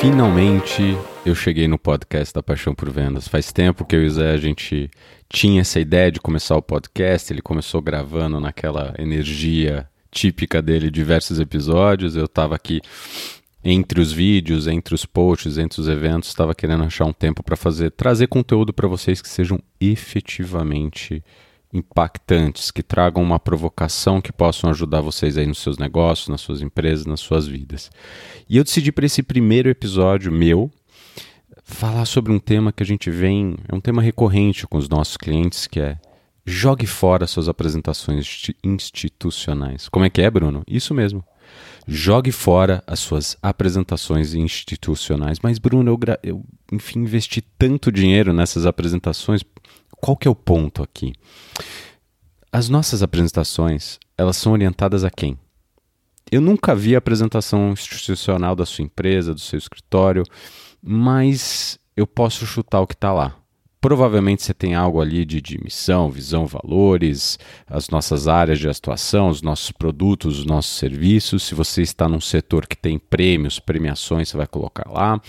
Finalmente eu cheguei no podcast da Paixão por Vendas. Faz tempo que eu e o Zé a gente tinha essa ideia de começar o podcast. Ele começou gravando naquela energia típica dele, diversos episódios. Eu estava aqui entre os vídeos, entre os posts, entre os eventos, estava querendo achar um tempo para fazer, trazer conteúdo para vocês que sejam efetivamente impactantes, que tragam uma provocação que possam ajudar vocês aí nos seus negócios, nas suas empresas, nas suas vidas. E eu decidi para esse primeiro episódio meu falar sobre um tema que a gente vem, é um tema recorrente com os nossos clientes, que é jogue fora suas apresentações institucionais. Como é que é, Bruno? Isso mesmo. Jogue fora as suas apresentações institucionais. Mas, Bruno, eu, eu enfim investi tanto dinheiro nessas apresentações qual que é o ponto aqui? As nossas apresentações, elas são orientadas a quem? Eu nunca vi a apresentação institucional da sua empresa, do seu escritório, mas eu posso chutar o que está lá. Provavelmente você tem algo ali de, de missão, visão, valores, as nossas áreas de atuação, os nossos produtos, os nossos serviços. Se você está num setor que tem prêmios, premiações, você vai colocar lá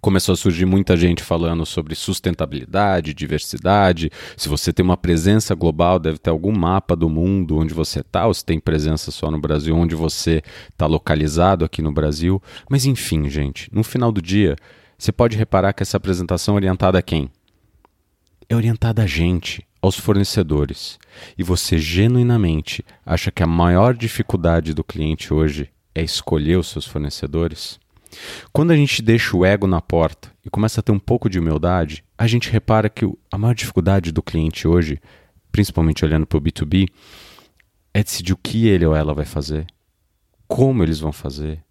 começou a surgir muita gente falando sobre sustentabilidade, diversidade. Se você tem uma presença global, deve ter algum mapa do mundo onde você está, ou se tem presença só no Brasil, onde você está localizado aqui no Brasil. Mas enfim, gente, no final do dia, você pode reparar que essa apresentação é orientada a quem? É orientada a gente, aos fornecedores. E você genuinamente acha que a maior dificuldade do cliente hoje é escolher os seus fornecedores? Quando a gente deixa o ego na porta e começa a ter um pouco de humildade, a gente repara que a maior dificuldade do cliente hoje, principalmente olhando para o B2B, é decidir o que ele ou ela vai fazer, como eles vão fazer,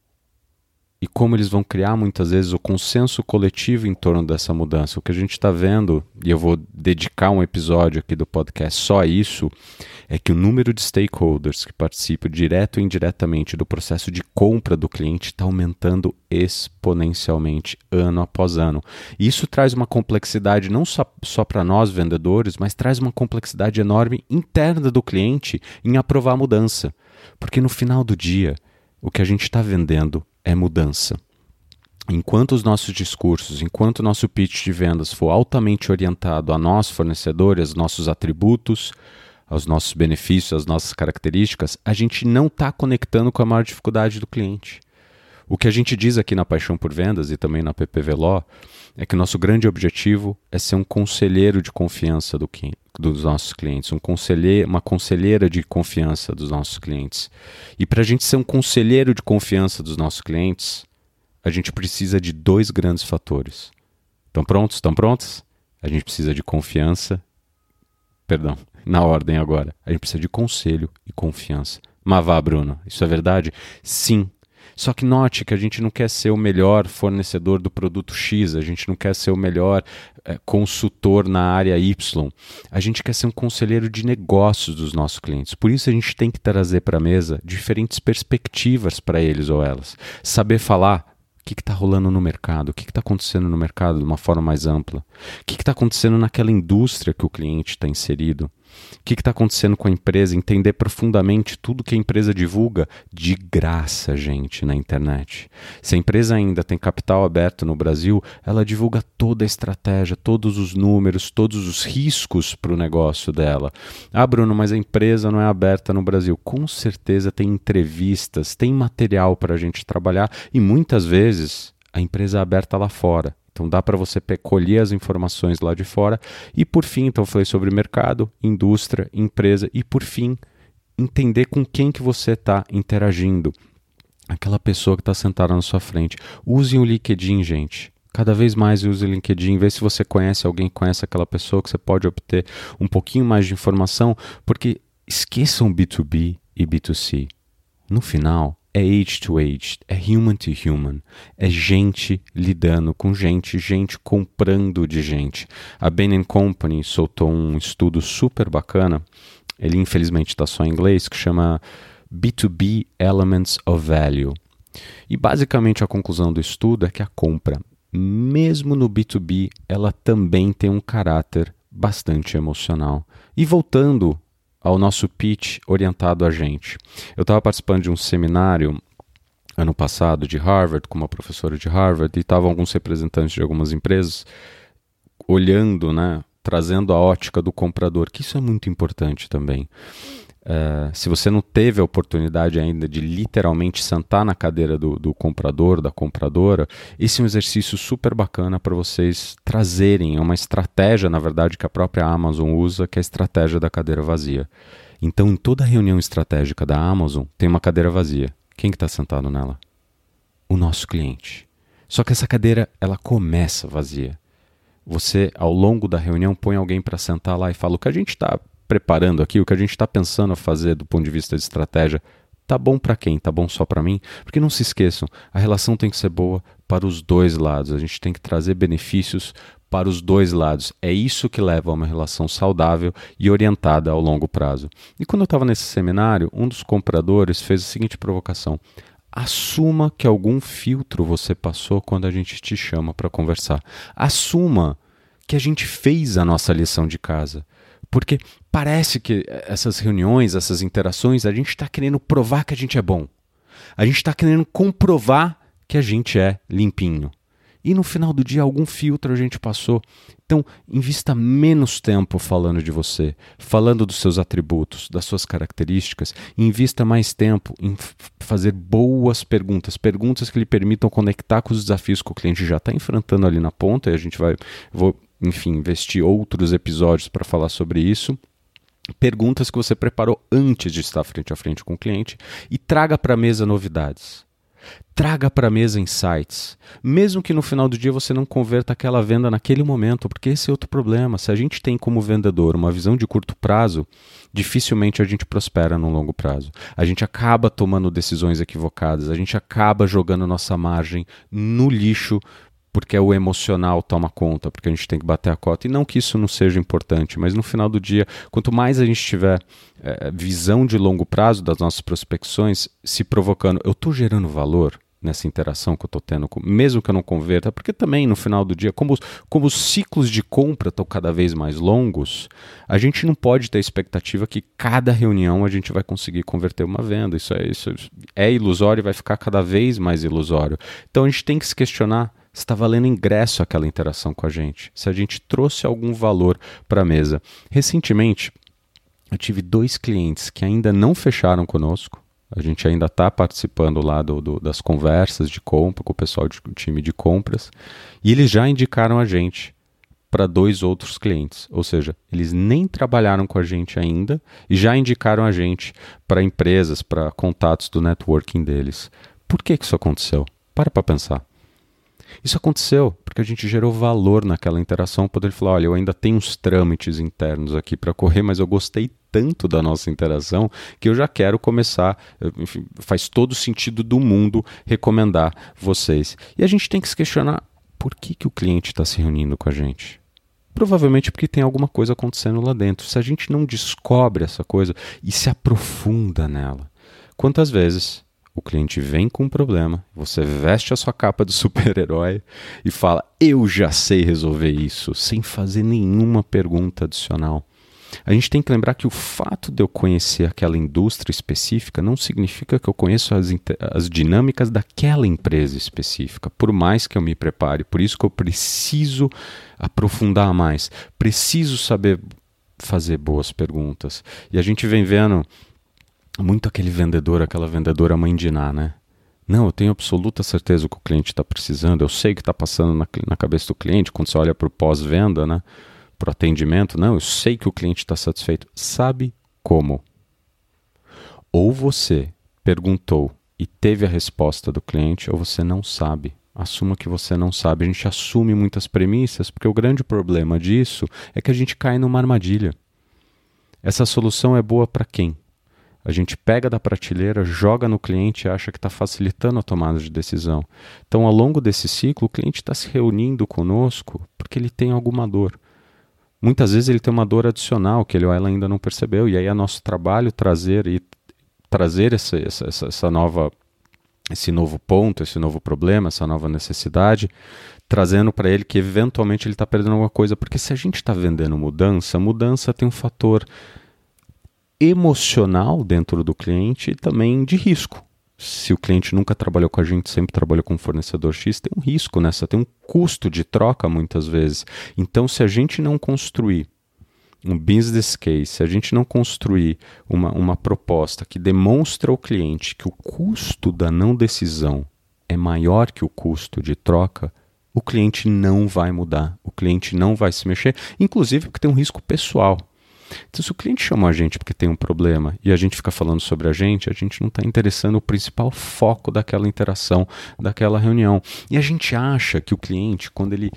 e como eles vão criar muitas vezes o consenso coletivo em torno dessa mudança. O que a gente está vendo, e eu vou dedicar um episódio aqui do podcast só a isso, é que o número de stakeholders que participam direto ou indiretamente do processo de compra do cliente está aumentando exponencialmente ano após ano. E isso traz uma complexidade não só, só para nós vendedores, mas traz uma complexidade enorme interna do cliente em aprovar a mudança. Porque no final do dia, o que a gente está vendendo é mudança. Enquanto os nossos discursos, enquanto o nosso pitch de vendas for altamente orientado a nós, fornecedores, nossos atributos, aos nossos benefícios, às nossas características, a gente não está conectando com a maior dificuldade do cliente. O que a gente diz aqui na Paixão por Vendas e também na PPV Law é que nosso grande objetivo é ser um conselheiro de confiança do, dos nossos clientes, um conselheiro, uma conselheira de confiança dos nossos clientes. E para a gente ser um conselheiro de confiança dos nossos clientes, a gente precisa de dois grandes fatores. Estão prontos? Estão prontos? A gente precisa de confiança. Perdão, na ordem agora. A gente precisa de conselho e confiança. Mas vá, Bruno, isso é verdade? Sim, só que note que a gente não quer ser o melhor fornecedor do produto X, a gente não quer ser o melhor é, consultor na área Y. A gente quer ser um conselheiro de negócios dos nossos clientes. Por isso a gente tem que trazer para a mesa diferentes perspectivas para eles ou elas. Saber falar o que está rolando no mercado, o que está acontecendo no mercado de uma forma mais ampla, o que está acontecendo naquela indústria que o cliente está inserido. O que está acontecendo com a empresa? Entender profundamente tudo que a empresa divulga de graça, gente, na internet. Se a empresa ainda tem capital aberto no Brasil, ela divulga toda a estratégia, todos os números, todos os riscos para o negócio dela. Ah, Bruno, mas a empresa não é aberta no Brasil. Com certeza tem entrevistas, tem material para a gente trabalhar e muitas vezes a empresa é aberta lá fora. Então dá para você colher as informações lá de fora. E por fim, então eu falei sobre mercado, indústria, empresa e por fim, entender com quem que você está interagindo. Aquela pessoa que está sentada na sua frente. Use o LinkedIn, gente. Cada vez mais use o LinkedIn, vê se você conhece alguém conhece aquela pessoa, que você pode obter um pouquinho mais de informação, porque esqueçam B2B e B2C. No final, é age to age, é human to human, é gente lidando com gente, gente comprando de gente. A Bain Company soltou um estudo super bacana, ele infelizmente está só em inglês, que chama B2B Elements of Value. E basicamente a conclusão do estudo é que a compra, mesmo no B2B, ela também tem um caráter bastante emocional. E voltando ao nosso pitch orientado a gente. Eu estava participando de um seminário ano passado de Harvard, com uma professora de Harvard, e estavam alguns representantes de algumas empresas olhando, né, trazendo a ótica do comprador, que isso é muito importante também. Uh, se você não teve a oportunidade ainda de literalmente sentar na cadeira do, do comprador, da compradora, esse é um exercício super bacana para vocês trazerem. É uma estratégia, na verdade, que a própria Amazon usa, que é a estratégia da cadeira vazia. Então, em toda reunião estratégica da Amazon, tem uma cadeira vazia. Quem que está sentado nela? O nosso cliente. Só que essa cadeira, ela começa vazia. Você, ao longo da reunião, põe alguém para sentar lá e fala: o que a gente está preparando aqui, o que a gente está pensando a fazer do ponto de vista de estratégia, tá bom para quem? Tá bom só para mim? Porque não se esqueçam, a relação tem que ser boa para os dois lados. A gente tem que trazer benefícios para os dois lados. É isso que leva a uma relação saudável e orientada ao longo prazo. E quando eu estava nesse seminário, um dos compradores fez a seguinte provocação: assuma que algum filtro você passou quando a gente te chama para conversar. Assuma que a gente fez a nossa lição de casa. Porque parece que essas reuniões, essas interações, a gente está querendo provar que a gente é bom. A gente está querendo comprovar que a gente é limpinho. E no final do dia, algum filtro a gente passou. Então, invista menos tempo falando de você, falando dos seus atributos, das suas características, invista mais tempo em fazer boas perguntas, perguntas que lhe permitam conectar com os desafios que o cliente já está enfrentando ali na ponta, e a gente vai, vou enfim, investir outros episódios para falar sobre isso. Perguntas que você preparou antes de estar frente a frente com o cliente e traga para a mesa novidades. Traga para a mesa insights, mesmo que no final do dia você não converta aquela venda naquele momento, porque esse é outro problema. Se a gente tem como vendedor uma visão de curto prazo, dificilmente a gente prospera no longo prazo. A gente acaba tomando decisões equivocadas, a gente acaba jogando nossa margem no lixo porque o emocional toma conta, porque a gente tem que bater a cota. E não que isso não seja importante, mas no final do dia, quanto mais a gente tiver é, visão de longo prazo das nossas prospecções, se provocando, eu estou gerando valor nessa interação que eu estou tendo, mesmo que eu não converta, porque também no final do dia, como, como os ciclos de compra estão cada vez mais longos, a gente não pode ter expectativa que cada reunião a gente vai conseguir converter uma venda. Isso é, isso é ilusório e vai ficar cada vez mais ilusório. Então a gente tem que se questionar está valendo ingresso aquela interação com a gente, se a gente trouxe algum valor para a mesa. Recentemente, eu tive dois clientes que ainda não fecharam conosco. A gente ainda está participando lá do, do, das conversas de compra com o pessoal do time de compras. E eles já indicaram a gente para dois outros clientes. Ou seja, eles nem trabalharam com a gente ainda e já indicaram a gente para empresas, para contatos do networking deles. Por que, que isso aconteceu? Para para pensar. Isso aconteceu porque a gente gerou valor naquela interação, poder falar, olha, eu ainda tenho uns trâmites internos aqui para correr, mas eu gostei tanto da nossa interação que eu já quero começar, enfim, faz todo sentido do mundo recomendar vocês. E a gente tem que se questionar por que, que o cliente está se reunindo com a gente. Provavelmente porque tem alguma coisa acontecendo lá dentro. Se a gente não descobre essa coisa e se aprofunda nela, quantas vezes o cliente vem com um problema, você veste a sua capa de super-herói e fala: Eu já sei resolver isso, sem fazer nenhuma pergunta adicional. A gente tem que lembrar que o fato de eu conhecer aquela indústria específica não significa que eu conheço as, as dinâmicas daquela empresa específica, por mais que eu me prepare. Por isso que eu preciso aprofundar mais, preciso saber fazer boas perguntas. E a gente vem vendo muito aquele vendedor, aquela vendedora mãe de Ná, né? Não, eu tenho absoluta certeza que o cliente está precisando, eu sei o que está passando na, na, cabeça do cliente quando você olha para o pós-venda, né? Para o atendimento. Não, eu sei que o cliente está satisfeito. Sabe como? Ou você perguntou e teve a resposta do cliente, ou você não sabe. Assuma que você não sabe. A gente assume muitas premissas, porque o grande problema disso é que a gente cai numa armadilha. Essa solução é boa para quem? A gente pega da prateleira, joga no cliente e acha que está facilitando a tomada de decisão. Então, ao longo desse ciclo, o cliente está se reunindo conosco porque ele tem alguma dor. Muitas vezes ele tem uma dor adicional que ele ou ela ainda não percebeu, e aí é nosso trabalho trazer e trazer essa, essa, essa nova, esse novo ponto, esse novo problema, essa nova necessidade, trazendo para ele que eventualmente ele está perdendo alguma coisa. Porque se a gente está vendendo mudança, mudança tem um fator emocional dentro do cliente e também de risco. se o cliente nunca trabalhou com a gente, sempre trabalhou com um fornecedor X, tem um risco nessa, tem um custo de troca muitas vezes. Então, se a gente não construir um business case, se a gente não construir uma, uma proposta que demonstra ao cliente que o custo da não decisão é maior que o custo de troca, o cliente não vai mudar, o cliente não vai se mexer, inclusive porque tem um risco pessoal. Então, se o cliente chama a gente porque tem um problema e a gente fica falando sobre a gente, a gente não está interessando o principal foco daquela interação, daquela reunião. E a gente acha que o cliente, quando ele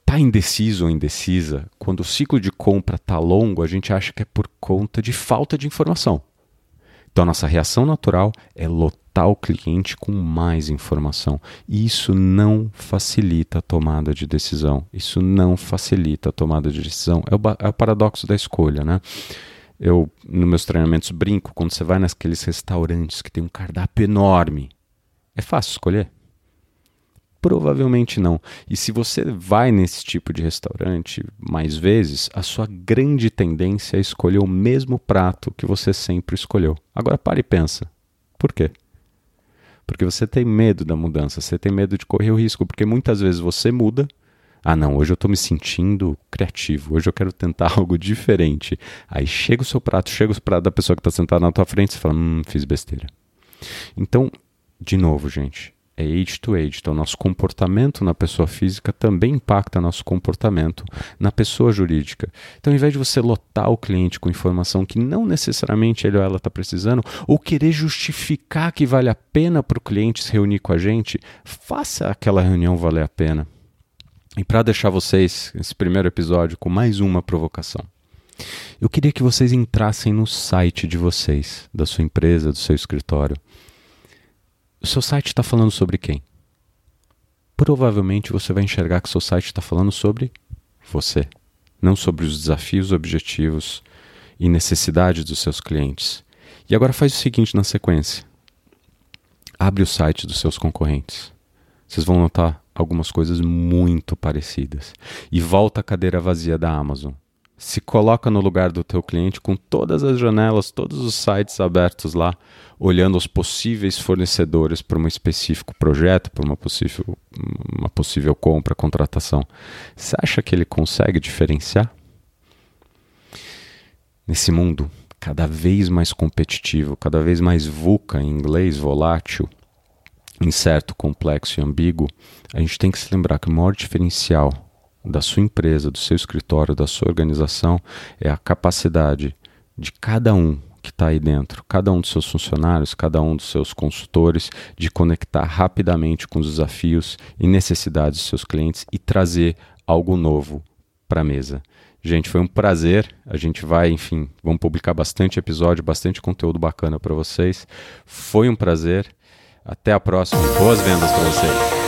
está indeciso ou indecisa, quando o ciclo de compra está longo, a gente acha que é por conta de falta de informação. Então, a nossa reação natural é lotar o cliente com mais informação. E isso não facilita a tomada de decisão. Isso não facilita a tomada de decisão. É o, é o paradoxo da escolha, né? Eu, nos meus treinamentos, brinco quando você vai naqueles restaurantes que tem um cardápio enorme. É fácil escolher? Provavelmente não. E se você vai nesse tipo de restaurante mais vezes, a sua grande tendência é escolher o mesmo prato que você sempre escolheu. Agora pare e pensa. Por quê? Porque você tem medo da mudança, você tem medo de correr o risco, porque muitas vezes você muda. Ah, não, hoje eu estou me sentindo criativo, hoje eu quero tentar algo diferente. Aí chega o seu prato, chega o prato da pessoa que está sentada na tua frente e fala: hum, fiz besteira. Então, de novo, gente, é age to age. Então, nosso comportamento na pessoa física também impacta nosso comportamento na pessoa jurídica. Então, ao invés de você lotar o cliente com informação que não necessariamente ele ou ela está precisando, ou querer justificar que vale a pena para o cliente se reunir com a gente, faça aquela reunião valer a pena. E para deixar vocês, esse primeiro episódio, com mais uma provocação. Eu queria que vocês entrassem no site de vocês, da sua empresa, do seu escritório o seu site está falando sobre quem? Provavelmente você vai enxergar que seu site está falando sobre você, não sobre os desafios, objetivos e necessidades dos seus clientes. E agora faz o seguinte na sequência: abre o site dos seus concorrentes. Vocês vão notar algumas coisas muito parecidas. E volta à cadeira vazia da Amazon se coloca no lugar do teu cliente com todas as janelas, todos os sites abertos lá, olhando os possíveis fornecedores para um específico projeto, para uma possível, uma possível compra, contratação. Você acha que ele consegue diferenciar? Nesse mundo cada vez mais competitivo, cada vez mais VUCA em inglês, volátil, incerto, complexo e ambíguo, a gente tem que se lembrar que o maior diferencial da sua empresa, do seu escritório, da sua organização, é a capacidade de cada um que está aí dentro, cada um dos seus funcionários, cada um dos seus consultores, de conectar rapidamente com os desafios e necessidades dos seus clientes e trazer algo novo para a mesa. Gente, foi um prazer. A gente vai, enfim, vamos publicar bastante episódio, bastante conteúdo bacana para vocês. Foi um prazer. Até a próxima. Boas vendas para vocês.